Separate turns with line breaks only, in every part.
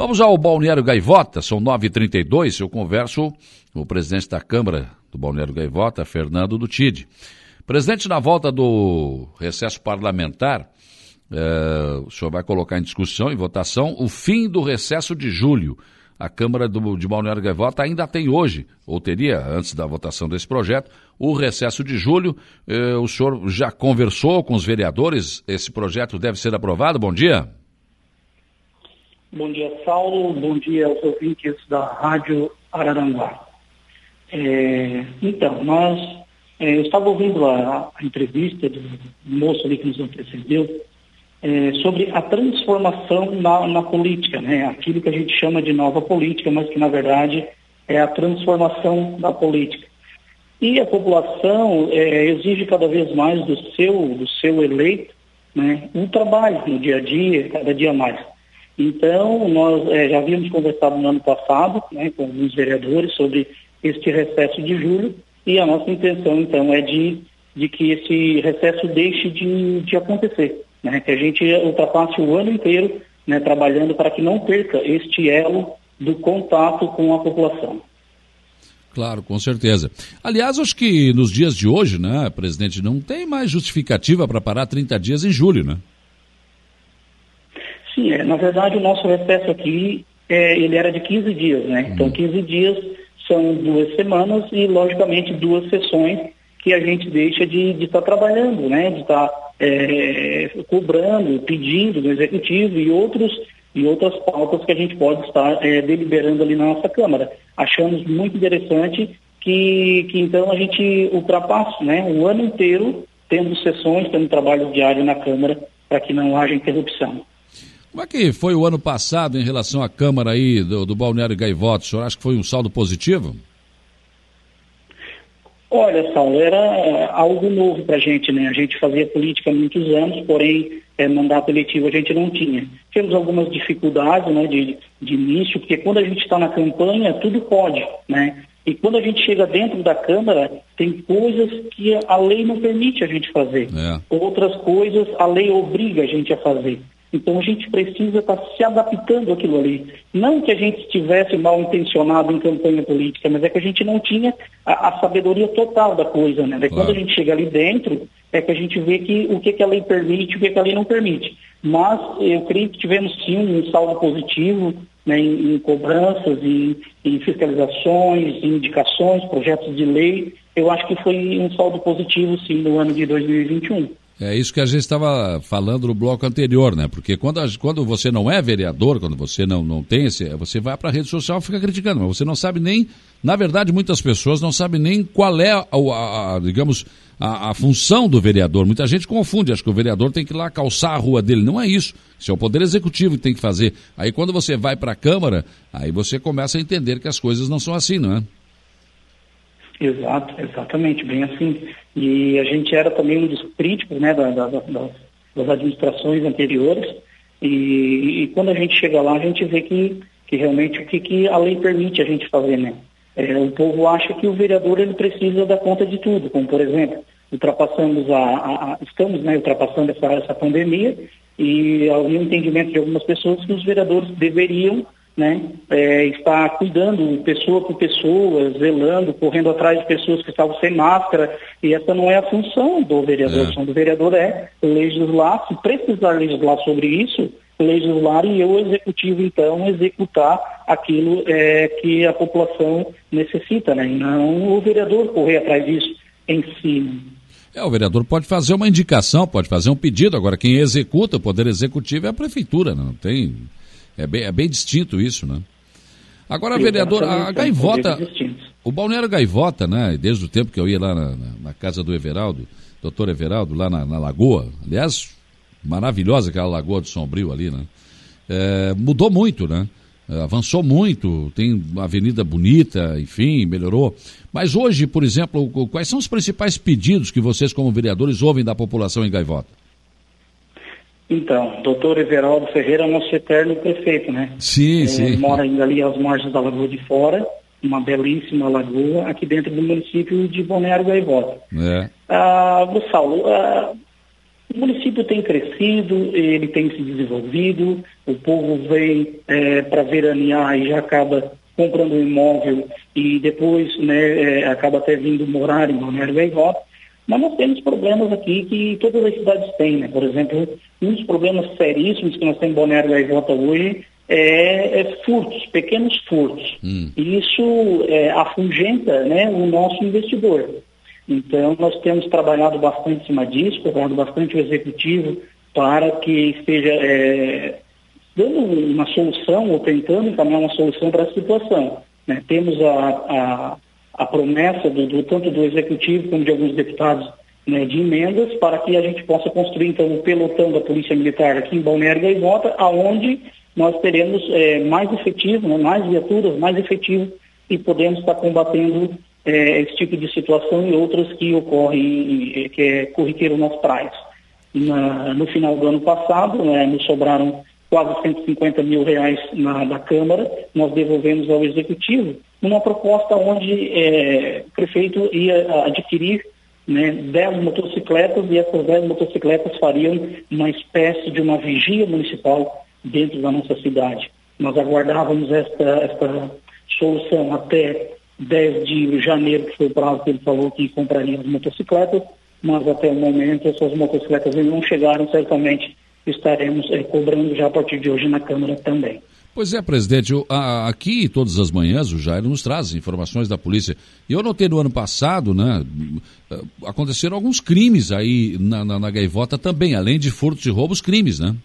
Vamos ao Balneário Gaivota, são 9h32. Eu converso com o presidente da Câmara do Balneário Gaivota, Fernando do Tide. Presidente, na volta do recesso parlamentar, eh, o senhor vai colocar em discussão, em votação, o fim do recesso de julho. A Câmara do, de Balneário Gaivota ainda tem hoje, ou teria, antes da votação desse projeto, o recesso de julho. Eh, o senhor já conversou com os vereadores? Esse projeto deve ser aprovado? Bom dia.
Bom dia, Saulo. Bom dia aos ouvintes da Rádio Araranguá. É, então, nós, é, eu estava ouvindo a, a, entrevista do moço ali que nos antecedeu é, sobre a transformação na, na, política, né? aquilo que a gente chama de nova política, mas que na verdade é a transformação da política. E a população é, exige cada vez mais do seu, do seu eleito né, um trabalho no dia a dia, cada dia mais. Então, nós é, já havíamos conversado no ano passado né, com alguns vereadores sobre este recesso de julho e a nossa intenção, então, é de, de que esse recesso deixe de, de acontecer, né, que a gente ultrapasse o ano inteiro né, trabalhando para que não perca este elo do contato com a população.
Claro, com certeza. Aliás, acho que nos dias de hoje, né, presidente, não tem mais justificativa para parar 30 dias em julho, né?
Sim, na verdade o nosso recesso aqui, é, ele era de 15 dias, né? Uhum. Então 15 dias são duas semanas e, logicamente, duas sessões que a gente deixa de estar tá trabalhando, né? De estar tá, é, cobrando, pedindo do executivo e outros e outras pautas que a gente pode estar é, deliberando ali na nossa Câmara. Achamos muito interessante que, que então a gente ultrapasse né, o ano inteiro tendo sessões, tendo trabalho diário na Câmara para que não haja interrupção.
Como é que foi o ano passado em relação à Câmara aí do, do Balneário Gaivota? O senhor acha que foi um saldo positivo?
Olha, Saulo, era é, algo novo para a gente, né? A gente fazia política há muitos anos, porém, é, mandato eletivo a gente não tinha. Temos algumas dificuldades, né, de, de início, porque quando a gente está na campanha, tudo pode, né? E quando a gente chega dentro da Câmara, tem coisas que a lei não permite a gente fazer. É. Outras coisas a lei obriga a gente a fazer. Então a gente precisa estar tá se adaptando àquilo ali. Não que a gente estivesse mal intencionado em campanha política, mas é que a gente não tinha a, a sabedoria total da coisa, né? Claro. Quando a gente chega ali dentro, é que a gente vê que o que, que a lei permite e o que, que a lei não permite. Mas eu creio que tivemos sim um saldo positivo né, em, em, cobranças, em, em fiscalizações, em indicações, projetos de lei. Eu acho que foi um saldo positivo sim no ano de 2021.
É isso que a gente estava falando no bloco anterior, né? Porque quando, a, quando você não é vereador, quando você não, não tem esse. Você vai para a rede social e fica criticando, mas você não sabe nem. Na verdade, muitas pessoas não sabem nem qual é, a, a, a digamos, a, a, função do vereador. Muita gente confunde, acha que o vereador tem que ir lá calçar a rua dele. Não é isso. Isso é o Poder Executivo que tem que fazer. Aí quando você vai para a Câmara, aí você começa a entender que as coisas não são assim, não é?
Exato, exatamente, bem assim. E a gente era também um dos críticos né, da, da, da, das administrações anteriores. E, e, quando a gente chega lá, a gente vê que, que realmente o que, que a lei permite a gente fazer, né? É, o povo acha que o vereador ele precisa dar conta de tudo, como por exemplo, ultrapassamos a, a, a estamos né, ultrapassando essa, essa pandemia e havia um entendimento de algumas pessoas que os vereadores deveriam né, é, está cuidando pessoa por pessoa, zelando, correndo atrás de pessoas que estavam sem máscara, e essa não é a função do vereador. É. A função do vereador é legislar, se precisar legislar sobre isso, legislar e o executivo, então, executar aquilo é, que a população necessita, né? E não o vereador correr atrás disso em si.
É, o vereador pode fazer uma indicação, pode fazer um pedido, agora quem executa o poder executivo é a prefeitura, não tem é bem, é bem distinto isso, né? Agora, Sim, vereador, a Gaivota, o Balneário Gaivota, né, desde o tempo que eu ia lá na, na casa do Everaldo, doutor Everaldo, lá na, na, Lagoa, aliás, maravilhosa aquela Lagoa do Sombrio ali, né, é, mudou muito, né, avançou muito, tem uma avenida bonita, enfim, melhorou. Mas hoje, por exemplo, quais são os principais pedidos que vocês, como vereadores, ouvem da população em Gaivota?
Então, doutor Everaldo Ferreira é nosso eterno prefeito, né?
Sim, é, sim.
Mora ainda ali às margens da Lagoa de Fora, uma belíssima lagoa, aqui dentro do município de Balneário Gaivota. É. Ah, Saulo, ah, O município tem crescido, ele tem se desenvolvido, o povo vem é, para veranear e já acaba comprando um imóvel e depois né, é, acaba até vindo morar em Balneário Gaivota. Mas nós temos problemas aqui que todas as cidades têm, né? Por exemplo, um dos problemas seríssimos que nós temos em Balneário Gaivota hoje é, é, furtos, pequenos furtos. Hum. E isso é, afugenta né, o nosso investidor. Então, nós temos trabalhado bastante em cima disso, trabalhado bastante o executivo para que esteja é, dando uma solução ou tentando encaminhar uma solução para a situação. Né? Temos a, a, a promessa do, do, tanto do executivo como de alguns deputados né, de emendas para que a gente possa construir então o pelotão da Polícia Militar aqui em Balneário Gaivota, aonde nós teremos é, mais efetivo, né, mais viaturas, mais efetivo e podemos estar combatendo é, esse tipo de situação e outras que ocorrem, que é corriqueiro nas praias. Na, no final do ano passado, né, nos sobraram quase 150 mil reais na, Câmara, nós devolvemos ao Executivo uma proposta onde é, o prefeito ia adquirir né, 10 motocicletas e essas 10 motocicletas fariam uma espécie de uma vigia municipal dentro da nossa cidade. Nós aguardávamos esta, esta solução até 10 de janeiro, que foi o prazo que ele falou que compraria as motocicletas, mas até o momento essas motocicletas ainda não chegaram, certamente estaremos é, cobrando já a partir de hoje na Câmara também.
Pois é, presidente, eu, a, aqui todas as manhãs o Jair nos traz informações da polícia. Eu notei no ano passado, né, eh, aconteceram alguns crimes aí na, na, na Gaivota também, além de furtos e roubos, crimes, né?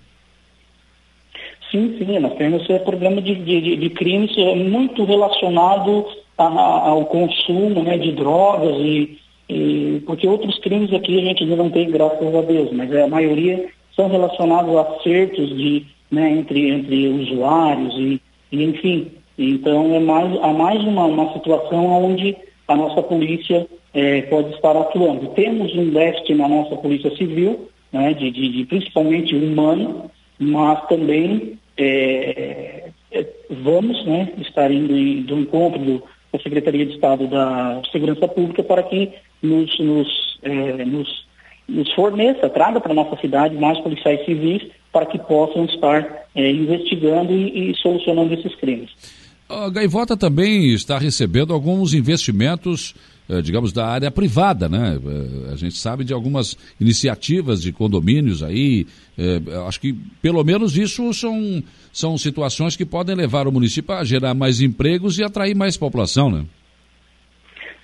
Sim, sim, nós temos esse problema de, de, de crimes muito relacionado ao consumo né, de drogas e, e, porque outros crimes aqui a gente ainda não tem, graças a Deus, mas a maioria são relacionados a acertos de, né, entre, entre usuários e, e, enfim. Então é mais, há mais uma, uma situação onde a nossa polícia é, pode estar atuando. Temos um déficit na nossa polícia civil, né, de, de, de principalmente humano, mas também é, é, vamos né, estar indo do encontro do, da Secretaria de Estado da Segurança Pública para que nos, nos, é, nos, nos forneça, traga para a nossa cidade mais policiais civis para que possam estar é, investigando e, e solucionando esses crimes.
A Gaivota também está recebendo alguns investimentos eh, digamos, da área privada, né? Eh, a gente sabe de algumas iniciativas de condomínios aí, eh, acho que pelo menos isso são, são situações que podem levar o município a gerar mais empregos e atrair mais população, né?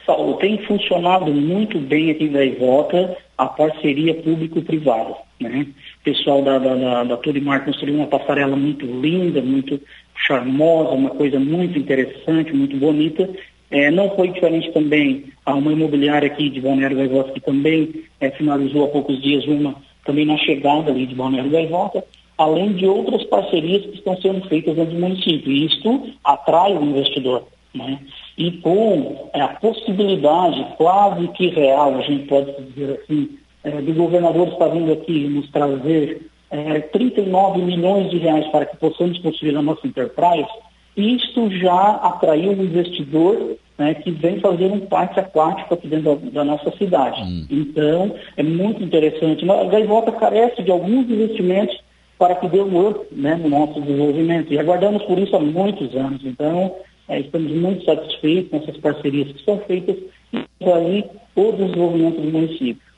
Saulo, tem funcionado muito bem aqui da Ivota a parceria público-privada. Né? O pessoal da, da, da, da Turimar construiu uma passarela muito linda, muito charmosa, uma coisa muito interessante, muito bonita, é, não foi diferente também a uma imobiliária aqui de Balneário Gaivota, que também é, finalizou há poucos dias uma, também na chegada ali de Balneário Gaivota, além de outras parcerias que estão sendo feitas dentro do município. E isto atrai o investidor. Né? E com é, a possibilidade quase que real, a gente pode dizer assim, é, do governador estar vindo aqui nos trazer é, 39 milhões de reais para que possamos construir a nossa Enterprise, isto já atraiu um investidor né, que vem fazer um parque aquático aqui dentro da, da nossa cidade. Hum. Então, é muito interessante. A Gaivota carece de alguns investimentos para que dê um up né, no nosso desenvolvimento. E aguardamos por isso há muitos anos. Então, estamos muito satisfeitos com essas parcerias que são feitas e aí o desenvolvimento do município.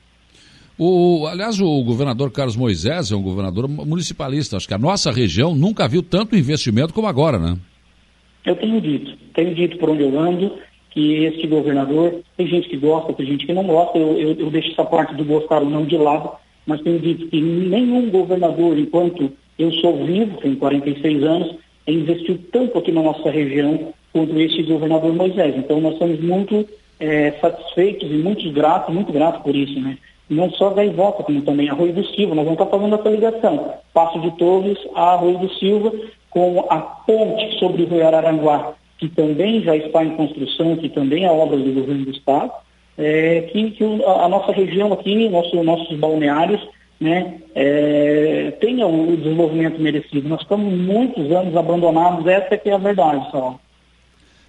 O, aliás, o governador Carlos Moisés é um governador municipalista. Acho que a nossa região nunca viu tanto investimento como agora, né?
Eu tenho dito, tenho dito por onde eu ando que este governador, tem gente que gosta, tem gente que não gosta, eu, eu, eu deixo essa parte do gostar ou não de lado, mas tenho dito que nenhum governador, enquanto eu sou vivo, tenho 46 anos, investiu tanto aqui na nossa região quanto este governador Moisés. Então nós estamos muito é, satisfeitos e muito gratos, muito gratos por isso, né? Não só da Ivota, como também Arroio do Silva, nós vamos estar fazendo essa ligação. Passo de Torres a Arroio do Silva, com a ponte sobre o Rio Araranguá, que também já está em construção, que também é obra do governo do Estado, é, que, que, a, nossa região aqui, nosso, nossos balneários, né, é, tenha o desenvolvimento merecido. Nós estamos muitos anos abandonados, essa que é a verdade, só.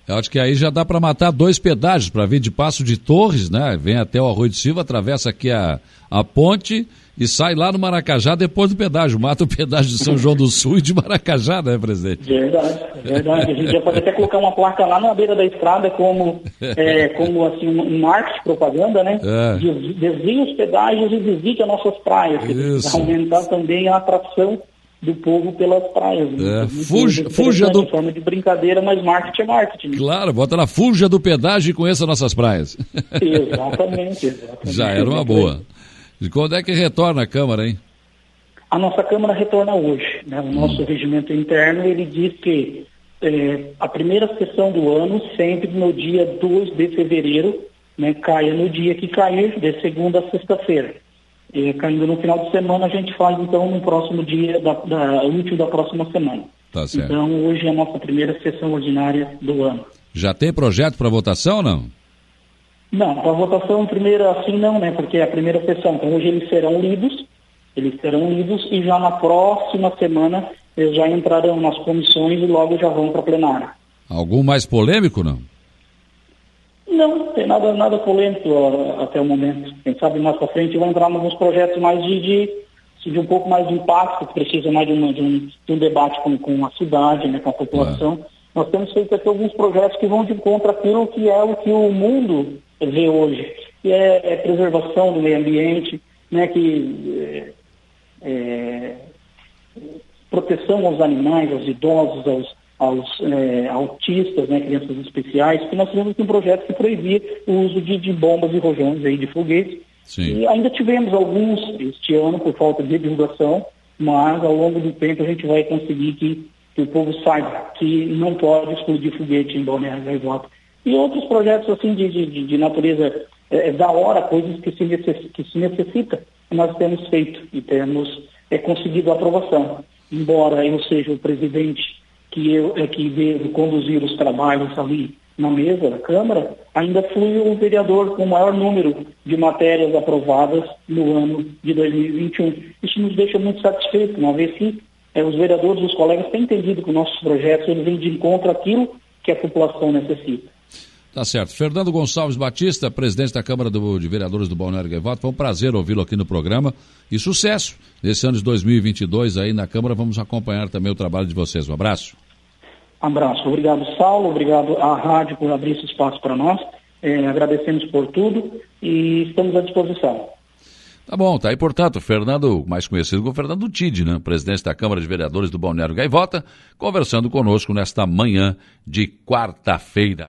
Eu acho que aí já dá para matar dois pedágios, para vir de Passo de Torres, né? Vem até o Arroio de Silva, atravessa aqui a, a ponte e sai lá no Maracajá depois do pedágio. Mata o pedágio de São João do Sul e de Maracajá, né, presidente?
Verdade, verdade. A gente já pode até colocar uma placa lá na beira da estrada como, é, como assim, um marketing propaganda, né? É. Desvie os pedágios e visite as nossas praias. Para aumentar também a atração do povo pelas praias.
Né? É, fuja, fuja do.
forma de brincadeira, mas marketing é marketing.
Claro, bota lá, fuja do pedágio e conheça nossas praias.
Exatamente, exatamente.
Já era uma boa. E quando é que retorna a Câmara, hein?
A nossa Câmara retorna hoje. Né? O nosso hum. regimento interno, ele diz que é, a primeira sessão do ano, sempre no dia 2 de fevereiro, né, caia no dia que cair, de segunda a sexta-feira. E, caindo no final de semana, a gente faz então no próximo dia, da, da útil da próxima semana.
Tá certo.
Então, hoje é a nossa primeira sessão ordinária do ano.
Já tem projeto para votação ou não?
Não, para votação primeira assim não, né? Porque é a primeira sessão. Então hoje eles serão lidos, eles serão lidos e já na próxima semana eles já entrarão nas comissões e logo já vão para plenária.
Algum mais polêmico, não?
Não, tem nada, nada polêmico até o momento. Quem sabe mais para frente vão entrar nos projetos mais de, de, de, um pouco mais de impacto, que precisa mais de, uma, de, um, de um, debate com, com a cidade, né, com a população. É. Nós temos feito aqui alguns projetos que vão de encontro àquilo que é o que o mundo vê hoje, que é, é preservação do meio ambiente, né, que é, é, proteção aos animais, aos idosos, aos, aos é, autistas, né, crianças especiais, que nós tivemos um projeto que proibia o uso de, de bombas e rojões aí de foguetes. Sim. E ainda tivemos alguns este ano por falta de divulgação, mas ao longo do tempo a gente vai conseguir que, que o povo saiba que não pode explodir foguete em Balneário Gaivota e outros projetos assim de, de, de natureza é, é, da hora, coisas que se, necess, que se necessita, nós temos feito e temos é, conseguido aprovação. Embora eu seja o presidente que, eu, é, que devo conduzir os trabalhos ali na mesa da Câmara, ainda fui o vereador com o maior número de matérias aprovadas no ano de 2021. Isso nos deixa muito satisfeitos, uma vez que é, os vereadores, os colegas têm entendido que nossos projetos eles vêm de encontro àquilo que a população necessita.
Tá certo. Fernando Gonçalves Batista, presidente da Câmara do, de Vereadores do Balneário Gaivota, foi um prazer ouvi-lo aqui no programa e sucesso nesse ano de 2022 aí na Câmara. Vamos acompanhar também o trabalho de vocês. Um abraço.
Abraço. Obrigado, Saulo. Obrigado à rádio por abrir esse espaço para nós. É, agradecemos por tudo e estamos à disposição.
Tá bom, tá aí, portanto, Fernando, mais conhecido como Fernando Tide, né? Presidente da Câmara de Vereadores do Balneário Gaivota, conversando conosco nesta manhã de quarta-feira.